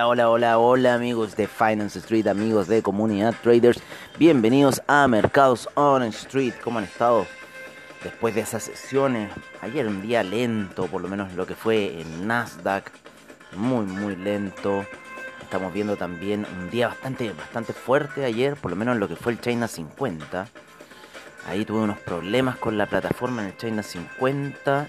Hola, hola, hola, amigos de Finance Street, amigos de Comunidad Traders. Bienvenidos a Mercados on Street. ¿Cómo han estado? Después de esas sesiones, ayer un día lento, por lo menos lo que fue en Nasdaq, muy, muy lento. Estamos viendo también un día bastante, bastante fuerte ayer, por lo menos en lo que fue el China 50. Ahí tuve unos problemas con la plataforma en el China 50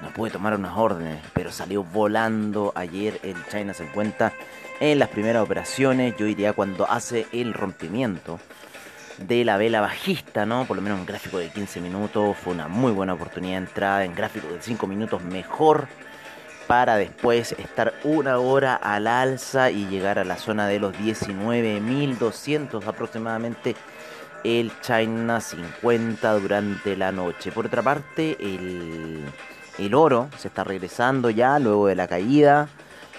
no pude tomar unas órdenes, pero salió volando ayer el China 50 en las primeras operaciones. Yo diría cuando hace el rompimiento de la vela bajista, ¿no? Por lo menos en gráfico de 15 minutos fue una muy buena oportunidad de entrada. En gráfico de 5 minutos mejor para después estar una hora al alza y llegar a la zona de los 19.200 aproximadamente el China 50 durante la noche. Por otra parte, el el oro se está regresando ya luego de la caída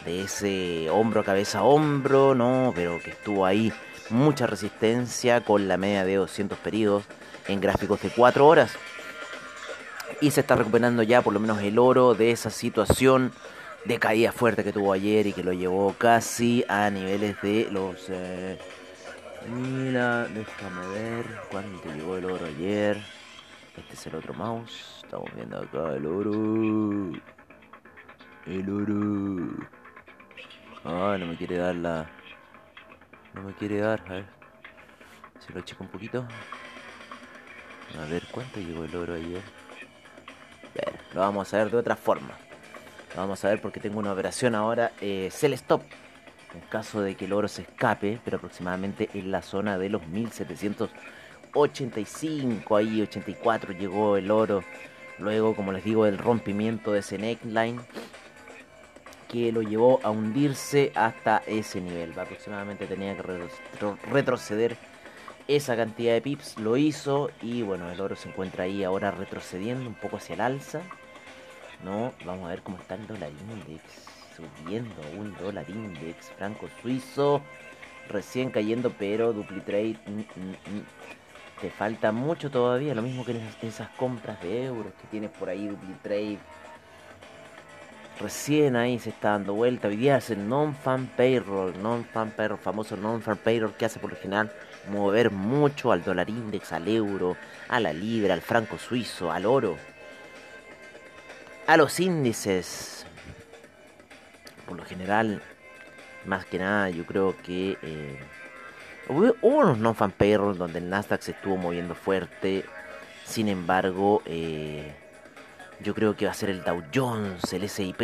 de ese hombro cabeza hombro, ¿no? Pero que estuvo ahí mucha resistencia con la media de 200 periodos en gráficos de 4 horas. Y se está recuperando ya por lo menos el oro de esa situación de caída fuerte que tuvo ayer y que lo llevó casi a niveles de los... Eh, mira, déjame ver cuánto llegó el oro ayer. Este es el otro mouse. Estamos viendo acá el oro. El oro. Ah, no me quiere dar la... No me quiere dar, a ver. Se lo checo un poquito. A ver, ¿cuánto llegó el oro ayer? Bueno, lo vamos a ver de otra forma. Lo vamos a ver porque tengo una operación ahora. Eh, sell stop. En caso de que el oro se escape, pero aproximadamente en la zona de los 1785, ahí 84 llegó el oro Luego, como les digo, el rompimiento de ese neckline que lo llevó a hundirse hasta ese nivel. Aproximadamente tenía que retroceder esa cantidad de pips. Lo hizo y bueno, el oro se encuentra ahí ahora retrocediendo un poco hacia el alza. No, vamos a ver cómo está el dólar index. Subiendo un dólar index franco suizo. Recién cayendo, pero dupli trade. Mm, mm, mm te falta mucho todavía, lo mismo que esas, compras de euros que tienes por ahí, trade Recién ahí se está dando vuelta. Hoy día es non-fan payroll, non-fan payroll, famoso non-fan payroll que hace por lo general mover mucho al dólar index, al euro, a la libra, al franco suizo, al oro, a los índices. Por lo general, más que nada, yo creo que eh, Hubo, unos non-fan payroll donde el Nasdaq se estuvo moviendo fuerte. Sin embargo, eh, yo creo que va a ser el Dow Jones, el SIP,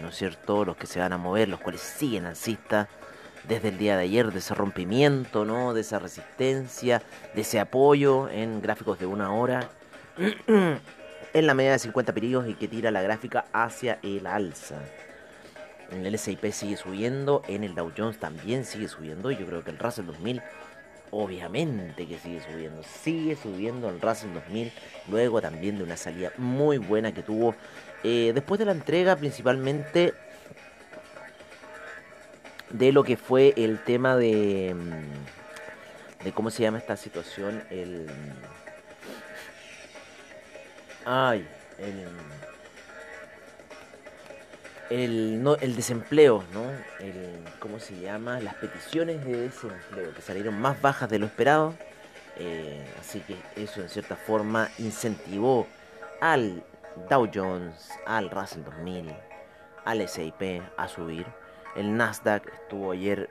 ¿no es cierto? Los que se van a mover, los cuales siguen alcista desde el día de ayer, de ese rompimiento, ¿no? De esa resistencia, de ese apoyo en gráficos de una hora. en la media de 50 periodos y que tira la gráfica hacia el alza. En el S&P sigue subiendo, en el Dow Jones también sigue subiendo. Yo creo que el Russell 2000 obviamente que sigue subiendo. Sigue subiendo el Russell 2000. Luego también de una salida muy buena que tuvo eh, después de la entrega principalmente de lo que fue el tema de... Mm, de cómo se llama esta situación. El... Ay, el el, no, el desempleo, ¿no? El, ¿Cómo se llama? Las peticiones de desempleo, que salieron más bajas de lo esperado. Eh, así que eso en cierta forma incentivó al Dow Jones, al Russell 2000, al S&P a subir. El Nasdaq estuvo ayer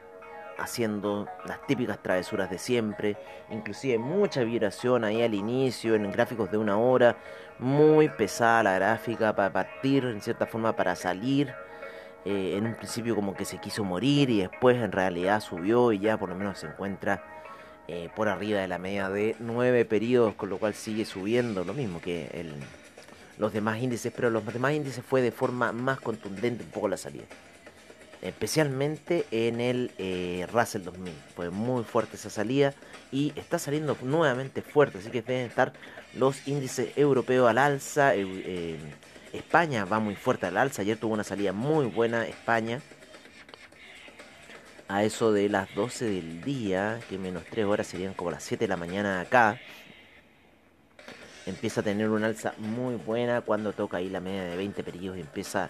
haciendo las típicas travesuras de siempre, inclusive mucha vibración ahí al inicio, en gráficos de una hora, muy pesada la gráfica para partir, en cierta forma para salir. Eh, en un principio como que se quiso morir y después en realidad subió y ya por lo menos se encuentra eh, por arriba de la media de nueve periodos, con lo cual sigue subiendo, lo mismo que el, los demás índices, pero los demás índices fue de forma más contundente un poco la salida especialmente en el eh, Russell 2000. Fue muy fuerte esa salida y está saliendo nuevamente fuerte, así que deben estar los índices europeos al alza. Eh, España va muy fuerte al alza, ayer tuvo una salida muy buena España. A eso de las 12 del día, que menos 3 horas serían como las 7 de la mañana acá. Empieza a tener una alza muy buena cuando toca ahí la media de 20 periodos y empieza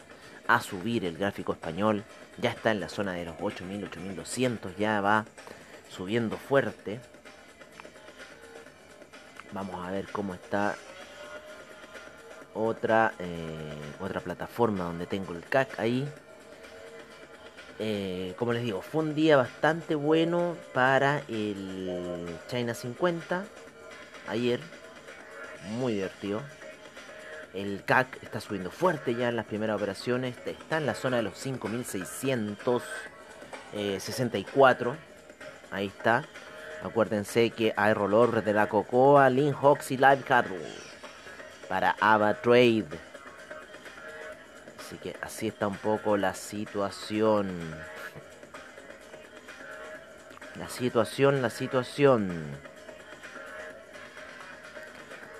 subir el gráfico español. Ya está en la zona de los 8000, 8200, ya va subiendo fuerte. Vamos a ver cómo está otra, eh, otra plataforma donde tengo el CAC ahí. Eh, como les digo, fue un día bastante bueno para el China 50 ayer. Muy divertido. El CAC está subiendo fuerte ya en las primeras operaciones. Está en la zona de los 5664. Ahí está. Acuérdense que hay rolor de la Cocoa, Link Hawks y Live Cattle para Ava Trade. Así que así está un poco la situación. La situación, la situación.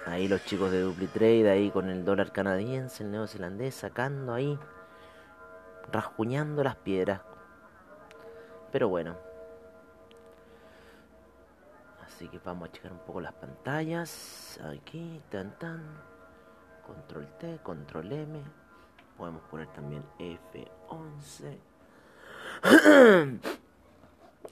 Ahí los chicos de DupliTrade, ahí con el dólar canadiense, el neozelandés, sacando ahí, rasguñando las piedras. Pero bueno. Así que vamos a checar un poco las pantallas. Aquí, tan tan. Control T, Control M. Podemos poner también F11.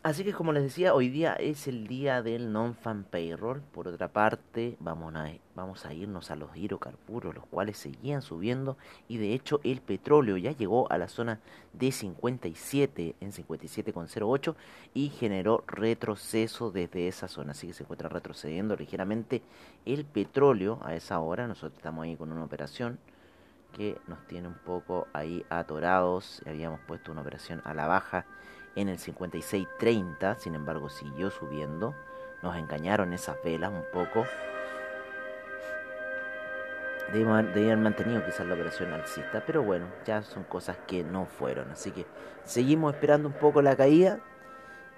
Así que como les decía, hoy día es el día del non-fan payroll. Por otra parte, vamos a, vamos a irnos a los hidrocarburos, los cuales seguían subiendo. Y de hecho el petróleo ya llegó a la zona de 57 en 57,08 y generó retroceso desde esa zona. Así que se encuentra retrocediendo ligeramente el petróleo a esa hora. Nosotros estamos ahí con una operación que nos tiene un poco ahí atorados. Habíamos puesto una operación a la baja en el 56.30, sin embargo siguió subiendo. Nos engañaron esas velas un poco. Debían mantenido quizás la operación alcista, pero bueno, ya son cosas que no fueron. Así que seguimos esperando un poco la caída,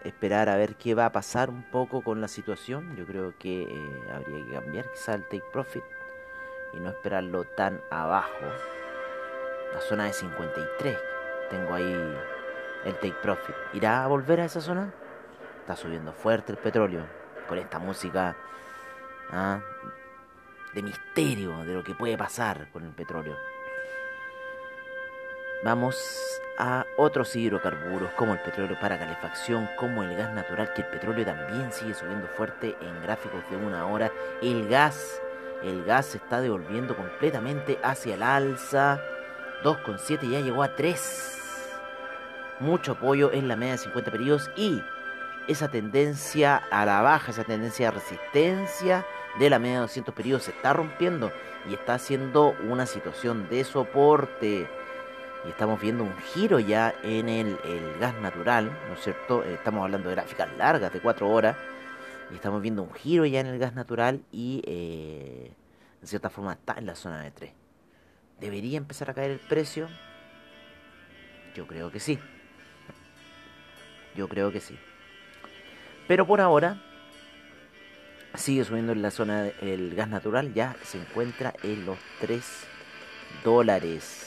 esperar a ver qué va a pasar un poco con la situación. Yo creo que eh, habría que cambiar quizás el take profit y no esperarlo tan abajo. La zona de 53, tengo ahí el take profit. ¿Irá a volver a esa zona? Está subiendo fuerte el petróleo con esta música ¿ah? de misterio de lo que puede pasar con el petróleo. Vamos a otros hidrocarburos como el petróleo para calefacción, como el gas natural, que el petróleo también sigue subiendo fuerte en gráficos de una hora. El gas, el gas se está devolviendo completamente hacia el alza. 2,7 ya llegó a 3 mucho apoyo en la media de 50 periodos y esa tendencia a la baja, esa tendencia de resistencia de la media de 200 periodos se está rompiendo y está haciendo una situación de soporte. Y estamos viendo un giro ya en el, gas natural, ¿no es cierto? Eh, estamos hablando de gráficas largas de 4 horas y estamos viendo un giro ya en el gas natural y eh, en cierta forma está en la zona de 3. ¿Debería empezar a caer el precio? Yo creo que sí. Yo creo que sí. Pero por ahora sigue subiendo en la zona del gas natural. Ya se encuentra en los 3 dólares.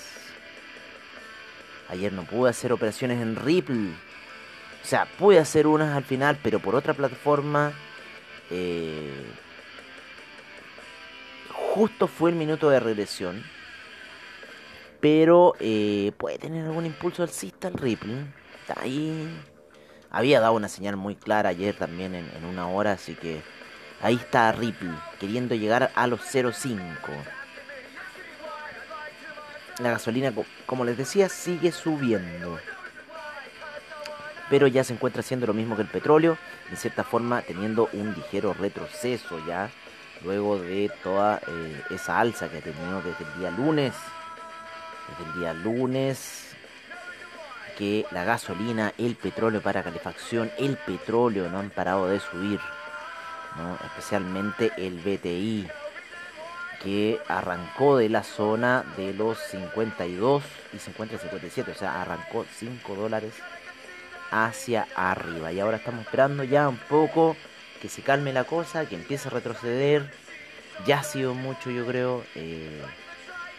Ayer no pude hacer operaciones en Ripple. O sea, pude hacer unas al final, pero por otra plataforma. Eh, justo fue el minuto de regresión. Pero eh, puede tener algún impulso alcista el Ripple. Está ahí había dado una señal muy clara ayer también en, una hora, así que ahí está Ripple, queriendo llegar a los 0.5. La gasolina, como les decía, sigue subiendo. pero ya se encuentra haciendo lo mismo que el petróleo, en cierta forma teniendo un ligero retroceso ya, luego de toda eh, esa alza que ha tenido desde el día lunes, desde el día lunes, que la gasolina, el petróleo para calefacción, el petróleo no han parado de subir, especialmente el BTI, que arrancó de la zona de los 52 y 50 57, o sea, arrancó 5 dólares hacia arriba. Y ahora estamos esperando ya un poco que se calme la cosa, que empiece a retroceder. Ya ha sido mucho, yo creo. Eh,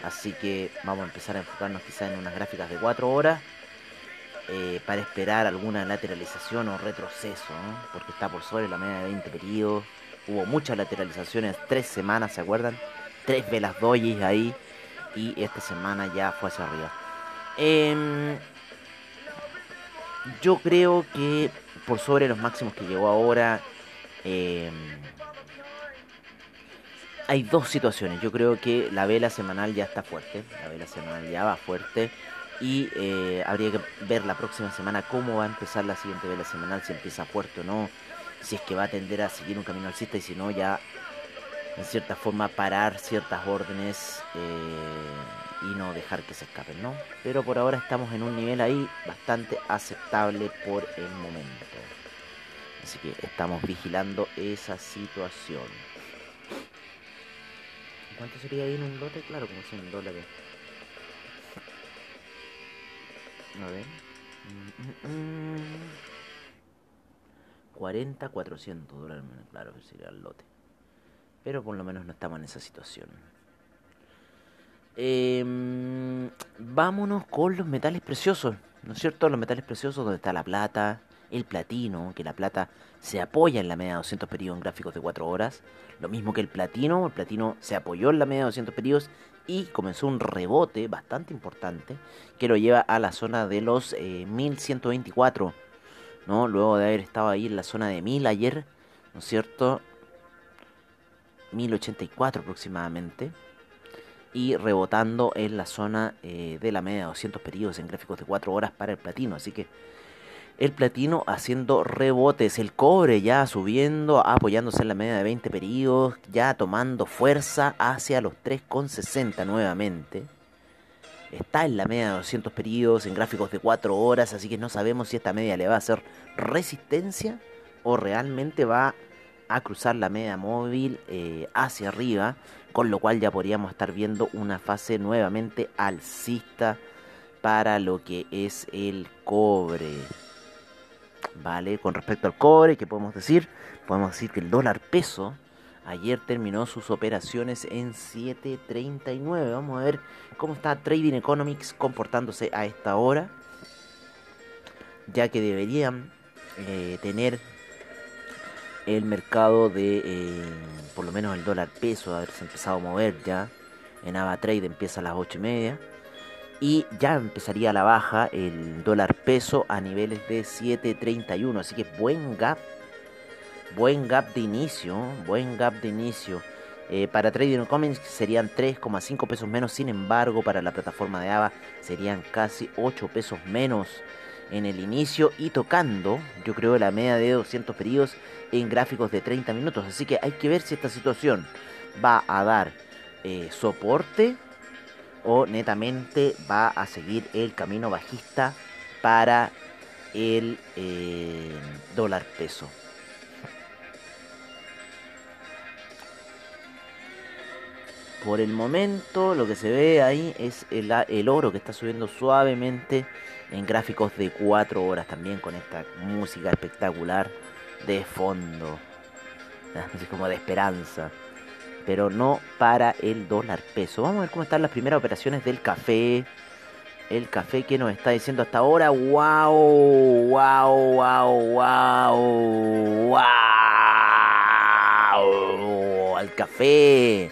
así que vamos a empezar a enfocarnos quizás en unas gráficas de 4 horas. Eh, para esperar alguna lateralización o retroceso, porque está por sobre la media de 20 periodos. Hubo muchas lateralizaciones, tres semanas, ¿se acuerdan? Tres velas doyes ahí, y esta semana ya fue hacia arriba. Em, yo creo que por sobre los máximos que llegó ahora, em, hay dos situaciones. Yo creo que la vela semanal ya está fuerte, la vela semanal ya va fuerte. Y eh, habría que ver la próxima semana cómo va a empezar la siguiente vela semanal, si empieza fuerte o no, si es que va a tender a seguir un camino alcista y si no, ya en cierta forma parar ciertas órdenes eh, y no dejar que se escapen, ¿no? Pero por ahora estamos en un nivel ahí bastante aceptable por el momento. Así que estamos vigilando esa situación. ¿Cuánto sería ahí en un lote? Claro, como 100 dólares. A ver. 40, 400 dólares, claro que sería el lote. Pero por lo menos no estamos en esa situación. Em, vámonos con los metales preciosos, ¿no es cierto? Los metales preciosos donde está la plata, el platino, que la plata se apoya en la media de 200 periodos en gráficos de 4 horas. Lo mismo que el platino, el platino se apoyó en la media de 200 periodos y comenzó un rebote bastante importante que lo lleva a la zona de los 1124, eh, ¿no? Luego de haber estado ahí en la zona de 1000 ayer, ¿no es cierto? 1084 aproximadamente y rebotando en la zona eh, de la media de 200 periodos en gráficos de 4 horas para el platino, así que el platino haciendo rebotes, el cobre ya subiendo, apoyándose en la media de 20 periodos, ya tomando fuerza hacia los 3,60 nuevamente. Está en la media de 200 periodos en gráficos de 4 horas, así que no sabemos si esta media le va a hacer resistencia o realmente va a cruzar la media móvil eh, hacia arriba, con lo cual ya podríamos estar viendo una fase nuevamente alcista para lo que es el cobre. ¿Vale? Con respecto al cobre, ¿qué podemos decir? Podemos decir que el dólar peso ayer terminó sus operaciones en 7.39. Vamos a ver cómo está Trading Economics comportándose a esta hora, ya que deberían eh, tener el mercado de, eh, por lo menos el dólar peso, haberse empezado a mover ya. En AvaTrade empieza a las 8 y media y ya empezaría la baja el dólar peso a niveles de 7.31, así que buen gap, buen gap de inicio, buen gap de inicio. Eh, para Trading Commons serían 3,5 pesos menos, sin embargo para la plataforma de AVA serían casi 8 pesos menos en el inicio y tocando, yo creo, la media de 200 periodos en gráficos de 30 minutos. Así que hay que ver si esta situación va a dar eh, soporte o netamente va a seguir el camino bajista para el eh, dólar peso. Por el momento lo que se ve ahí es el, el, oro que está subiendo suavemente en gráficos de 4 horas también con esta música espectacular de fondo. Así como de esperanza pero no para el dólar peso. Vamos a ver cómo están las primeras operaciones del café. El café que nos está diciendo hasta ahora, wow, wow, wow, wow, wow, al café.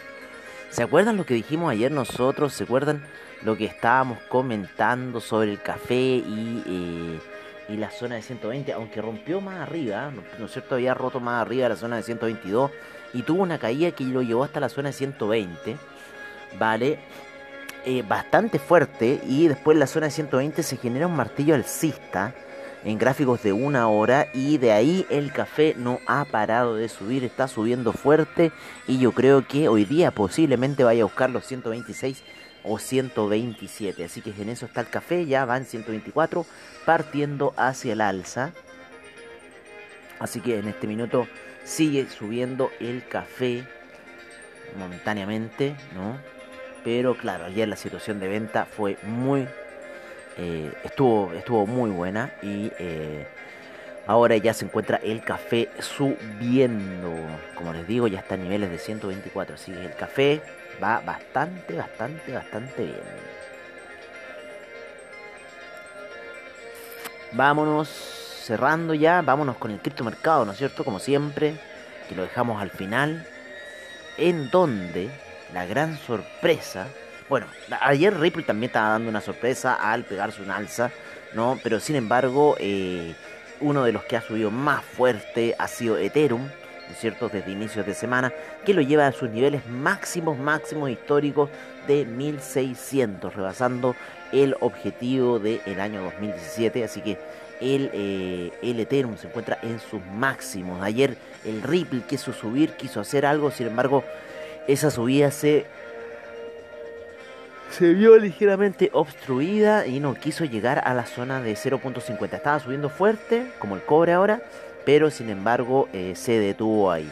¿Se acuerdan lo que dijimos ayer nosotros? ¿Se acuerdan lo que estábamos comentando sobre el café y, eh, y la zona de 120? Aunque rompió más arriba, ¿no es cierto? Había roto más arriba la zona de 122 y tuvo una caída que lo llevó hasta la zona de 120, ¿vale? Eh, bastante fuerte y después en la zona de 120 se genera un martillo alcista en gráficos de una hora y de ahí el café no ha parado de subir, está subiendo fuerte y yo creo que hoy día posiblemente vaya a buscar los 126 o 127. Así que en eso está el café, ya van 124 partiendo hacia el alza. Así que en este minuto sigue subiendo el café momentáneamente, ¿no? Pero claro, ayer la situación de venta fue muy eh, estuvo, estuvo muy buena y eh, ahora ya se encuentra el café subiendo. Como les digo, ya está a niveles de 124. Así que el café va bastante, bastante, bastante bien. Vámonos cerrando ya, vámonos con el criptomercado, ¿no es cierto? Como siempre, que lo dejamos al final, en donde la gran sorpresa bueno, ayer Ripple también estaba dando una sorpresa al pegarse un alza, ¿no? Pero sin embargo, eh, uno de los que ha subido más fuerte ha sido Ethereum, ¿no es cierto? Desde inicios de semana, que lo lleva a sus niveles máximos, máximos históricos de 1600, rebasando el objetivo del año 2017. Así que el, eh, Ethereum se encuentra en sus máximos. Ayer el Ripple quiso subir, quiso hacer algo, sin embargo, esa subida se se vio ligeramente obstruida y no quiso llegar a la zona de 0.50. Estaba subiendo fuerte, como el cobre ahora, pero sin embargo eh, se detuvo ahí.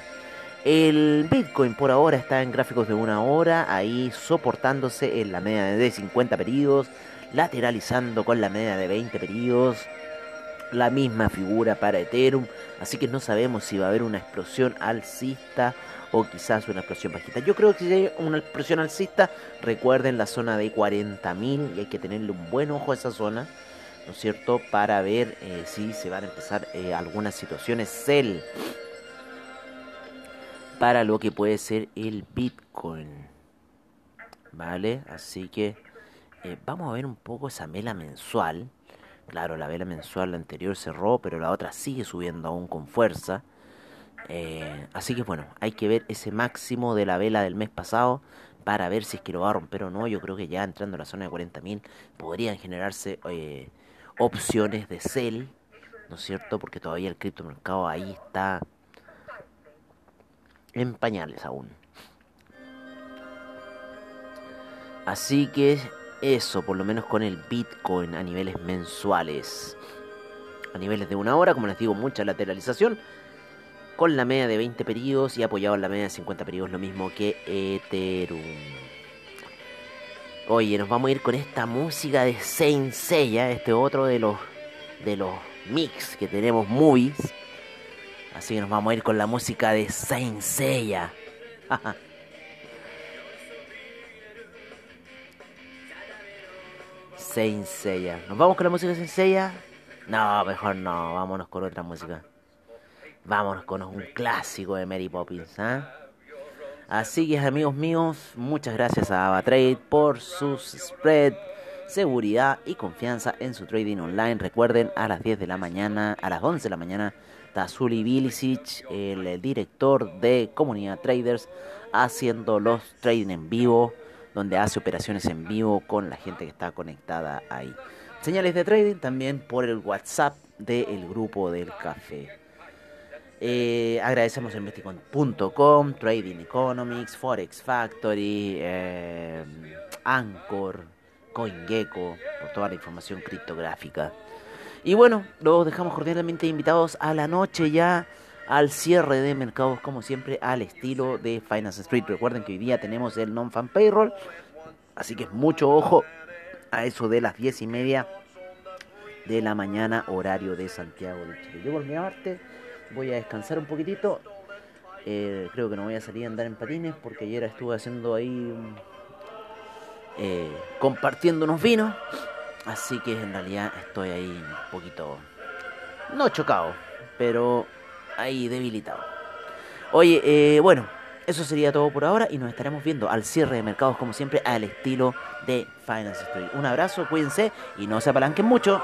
El Bitcoin por ahora está en gráficos de una hora, ahí soportándose en la media de 50 periodos, lateralizando con la media de 20 periodos. La misma figura para Ethereum, así que no sabemos si va a haber una explosión alcista o quizás una explosión bajita. Yo creo que si hay una explosión alcista, recuerden la zona de 40.000 y hay que tenerle un buen ojo a esa zona, ¿no es cierto? Para ver eh, si se van a empezar eh, algunas situaciones sell para lo que puede ser el Bitcoin. ¿Vale? Así que eh, vamos a ver un poco esa vela mensual. Claro, la vela mensual la anterior cerró, pero la otra sigue subiendo aún con fuerza. Eh, así que bueno, hay que ver ese máximo de la vela del mes pasado para ver si es que lo va a romper o no. Yo creo que ya entrando a la zona de 40.000 podrían generarse eh, opciones de sell, ¿no es cierto? Porque todavía el criptomercado ahí está en pañales aún. Así que eso, por lo menos con el Bitcoin a niveles mensuales. A niveles de una hora, como les digo, mucha lateralización con la media de 20 periodos y apoyado en la media de 50 periodos, lo mismo que Ethereum. Oye, nos vamos a ir con esta música de Saint Seiya, este otro de los de los mix que tenemos movies. Así que nos vamos a ir con la música de Saint Seiya. ¿Nos vamos con la música de? No, mejor no, vámonos con otra música. Vámonos con un clásico de Mary Poppins. ¿eh? Así que amigos míos, muchas gracias a AvaTrade por su spread, seguridad y confianza en su trading online. Recuerden, a las 10 de la mañana, a las 11 de la mañana, Tazuli Bilicic, el director de Comunidad Traders, haciendo los trading en vivo, donde hace operaciones en vivo con la gente que está conectada ahí. Señales de trading también por el WhatsApp del grupo del café. Eh, agradecemos investicon.com, Trading Economics, Forex Factory, eh, Anchor, CoinGecko, por toda la información criptográfica. Y bueno, los dejamos cordialmente invitados a la noche ya al cierre de mercados, como siempre, al estilo de Finance Street. Recuerden que hoy día tenemos el non-fan payroll, así que mucho ojo a eso de las diez y media de la mañana, horario de Santiago de Chile. Yo por mi parte voy a descansar un poquitito. Eh, creo que no voy a salir a andar en patines porque ayer estuve haciendo ahí eh, compartiendo unos vinos. Así que en realidad estoy ahí un poquito, no chocado, pero ahí debilitado. Oye, eh, bueno, eso sería todo por ahora y nos estaremos viendo al cierre de mercados como siempre al estilo de Finance Story. Un abrazo, cuídense y no se apalanquen mucho.